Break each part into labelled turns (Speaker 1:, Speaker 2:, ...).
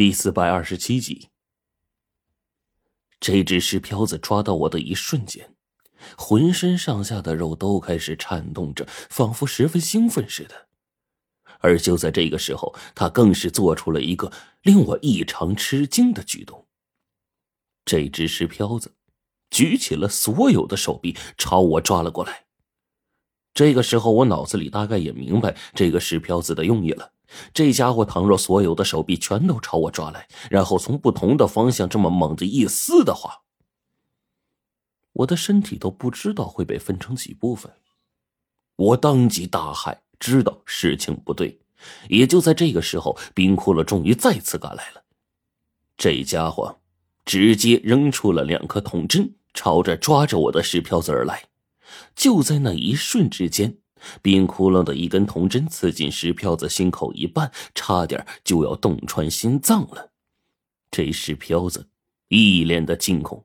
Speaker 1: 第四百二十七集，这只石漂子抓到我的一瞬间，浑身上下的肉都开始颤动着，仿佛十分兴奋似的。而就在这个时候，他更是做出了一个令我异常吃惊的举动。这只石漂子举起了所有的手臂，朝我抓了过来。这个时候，我脑子里大概也明白这个石漂子的用意了。这家伙倘若所有的手臂全都朝我抓来，然后从不同的方向这么猛地一撕的话，我的身体都不知道会被分成几部分。我当即大骇，知道事情不对。也就在这个时候，冰骷髅终于再次赶来了。这家伙直接扔出了两颗铜针，朝着抓着我的石漂子而来。就在那一瞬之间。冰窟窿的一根铜针刺进石漂子心口一半，差点就要洞穿心脏了。这石飘子一脸的惊恐，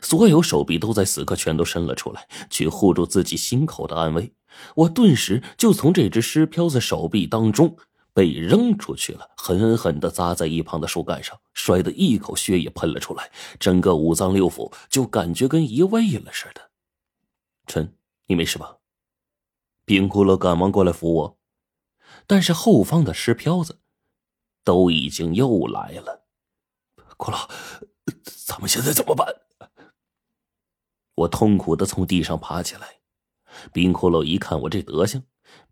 Speaker 1: 所有手臂都在此刻全都伸了出来，去护住自己心口的安危。我顿时就从这只石漂子手臂当中被扔出去了，狠狠的砸在一旁的树干上，摔得一口血也喷了出来，整个五脏六腑就感觉跟移位了似的。陈，你没事吧？冰骷髅赶忙过来扶我，但是后方的石漂子都已经又来了。
Speaker 2: 骷髅，咱们现在怎么办？
Speaker 1: 我痛苦的从地上爬起来。冰骷髅一看我这德行，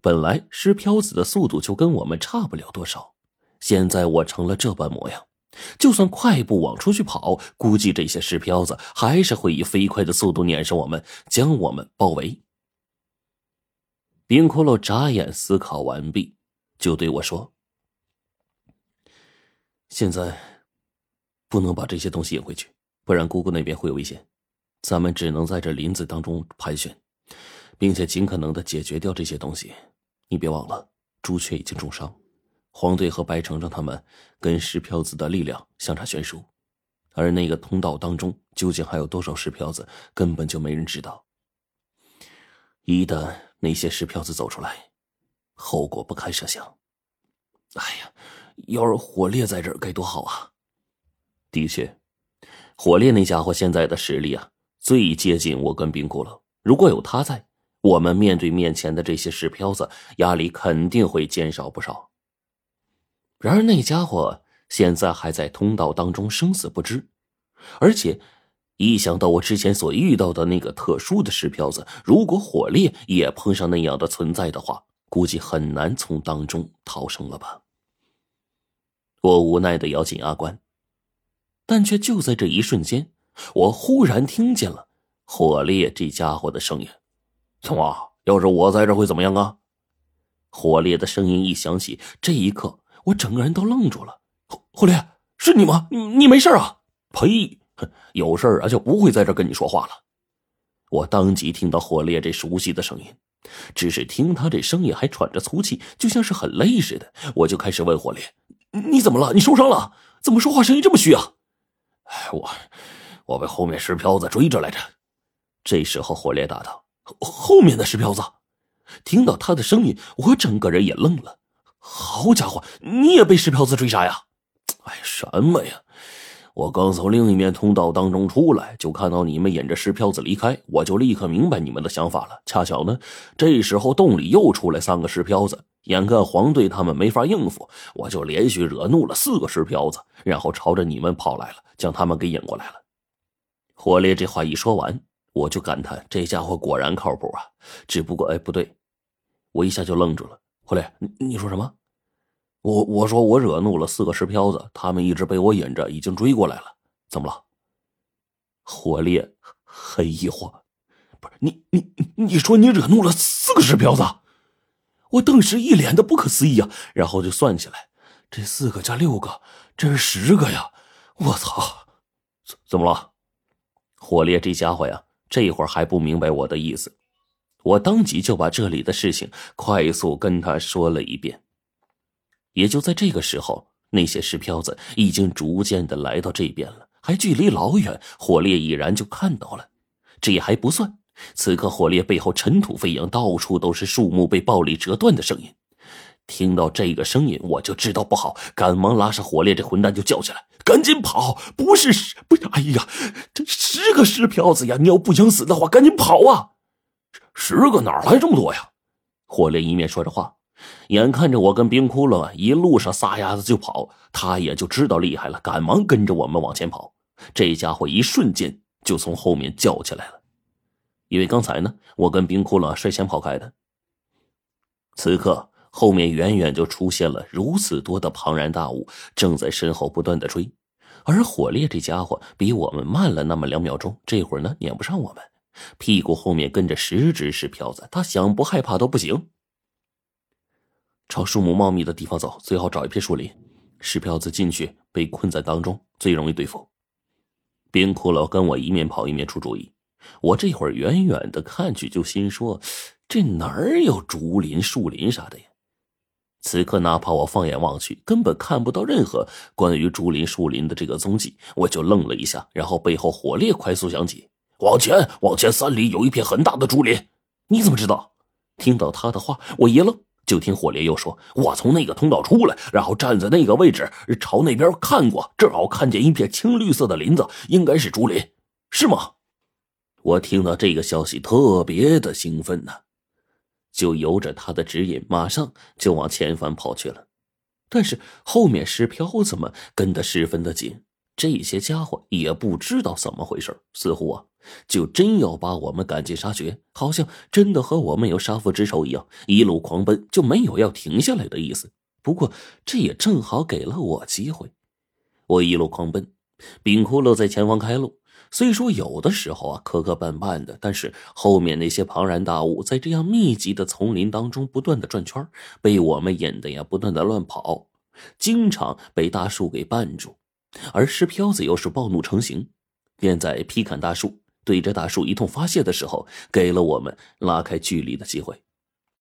Speaker 1: 本来石漂子的速度就跟我们差不了多少，现在我成了这般模样，就算快步往出去跑，估计这些石漂子还是会以飞快的速度撵上我们，将我们包围。冰骷髅眨眼思考完毕，就对我说：“现在不能把这些东西引回去，不然姑姑那边会有危险。咱们只能在这林子当中盘旋，并且尽可能的解决掉这些东西。你别忘了，朱雀已经重伤，黄队和白程程他们跟石漂子的力量相差悬殊，而那个通道当中究竟还有多少石漂子，根本就没人知道。一旦……”那些石票子走出来，后果不堪设想。哎呀，要是火烈在这儿该多好啊！的确，火烈那家伙现在的实力啊，最接近我跟冰骷了。如果有他在，我们面对面前的这些石漂子，压力肯定会减少不少。然而那家伙现在还在通道当中生死不知，而且。一想到我之前所遇到的那个特殊的石漂子，如果火烈也碰上那样的存在的话，估计很难从当中逃生了吧。我无奈的咬紧牙关，但却就在这一瞬间，我忽然听见了火烈这家伙的声音：“
Speaker 2: 怎么？要是我在这会怎么样啊？”
Speaker 1: 火烈的声音一响起，这一刻我整个人都愣住了。
Speaker 2: 火火烈，是你吗？你你没事啊？
Speaker 1: 呸！哼，有事儿啊就不会在这跟你说话了。我当即听到火烈这熟悉的声音，只是听他这声音还喘着粗气，就像是很累似的。我就开始问火烈：“你怎么了？你受伤了？怎么说话声音这么虚啊？”
Speaker 2: 哎，我我被后面石漂子追着来着。
Speaker 1: 这时候火烈答道：“
Speaker 2: 后面的石漂子。”
Speaker 1: 听到他的声音，我整个人也愣了。
Speaker 2: 好家伙，你也被石漂子追杀呀？
Speaker 1: 哎，什么呀？我刚从另一面通道当中出来，就看到你们引着石漂子离开，我就立刻明白你们的想法了。恰巧呢，这时候洞里又出来三个石漂子，眼看黄队他们没法应付，我就连续惹怒了四个石漂子，然后朝着你们跑来了，将他们给引过来了。火烈这话一说完，我就感叹这家伙果然靠谱啊！只不过，哎，不对，我一下就愣住了。火烈，你你说什么？我我说我惹怒了四个石漂子，他们一直被我引着，已经追过来了。怎么了？火烈很疑惑，
Speaker 2: 不是你你你说你惹怒了四个石漂子？我顿时一脸的不可思议啊，然后就算起来，这四个加六个，这是十个呀！我操，
Speaker 1: 怎怎么了？火烈这家伙呀，这会儿还不明白我的意思，我当即就把这里的事情快速跟他说了一遍。也就在这个时候，那些石漂子已经逐渐的来到这边了，还距离老远，火烈已然就看到了。这也还不算，此刻火烈背后尘土飞扬，到处都是树木被暴力折断的声音。听到这个声音，我就知道不好，赶忙拉上火烈这混蛋就叫起来：“赶紧跑！不是十，不是，哎呀，这十个石瓢子呀！你要不想死的话，赶紧跑啊！
Speaker 2: 十个哪来这么多呀？”
Speaker 1: 火烈一面说着话，眼看着我跟冰窟窿一路上撒丫子就跑，他也就知道厉害了，赶忙跟着我们往前跑。这家伙一瞬间就从后面叫起来了，因为刚才呢，我跟冰窟窿率先跑开的。此刻。后面远远就出现了如此多的庞然大物，正在身后不断的追，而火烈这家伙比我们慢了那么两秒钟，这会儿呢撵不上我们，屁股后面跟着十只石瓢子，他想不害怕都不行。朝树木茂密的地方走，最好找一片树林，石瓢子进去被困在当中，最容易对付。冰骷髅跟我一面跑一面出主意，我这会儿远远的看去就心说，这哪儿有竹林树林啥的呀？此刻，哪怕我放眼望去，根本看不到任何关于竹林树林的这个踪迹。我就愣了一下，然后背后火烈快速响起：“
Speaker 2: 往前，往前三里有一片很大的竹林。”
Speaker 1: 你怎么知道？听到他的话，我一愣，就听火烈又说：“我从那个通道出来，然后站在那个位置，朝那边看过，正好看见一片青绿色的林子，应该是竹林，是吗？”我听到这个消息，特别的兴奋呢。就由着他的指引，马上就往前方跑去了。但是后面石瓢子们跟得十分的紧，这些家伙也不知道怎么回事，似乎啊，就真要把我们赶尽杀绝，好像真的和我们有杀父之仇一样，一路狂奔，就没有要停下来的意思。不过这也正好给了我机会，我一路狂奔，冰骷髅在前方开路。虽说有的时候啊磕磕绊绊的，但是后面那些庞然大物在这样密集的丛林当中不断的转圈，被我们引得呀不断的乱跑，经常被大树给绊住，而石漂子又是暴怒成形，便在劈砍大树，对着大树一通发泄的时候，给了我们拉开距离的机会。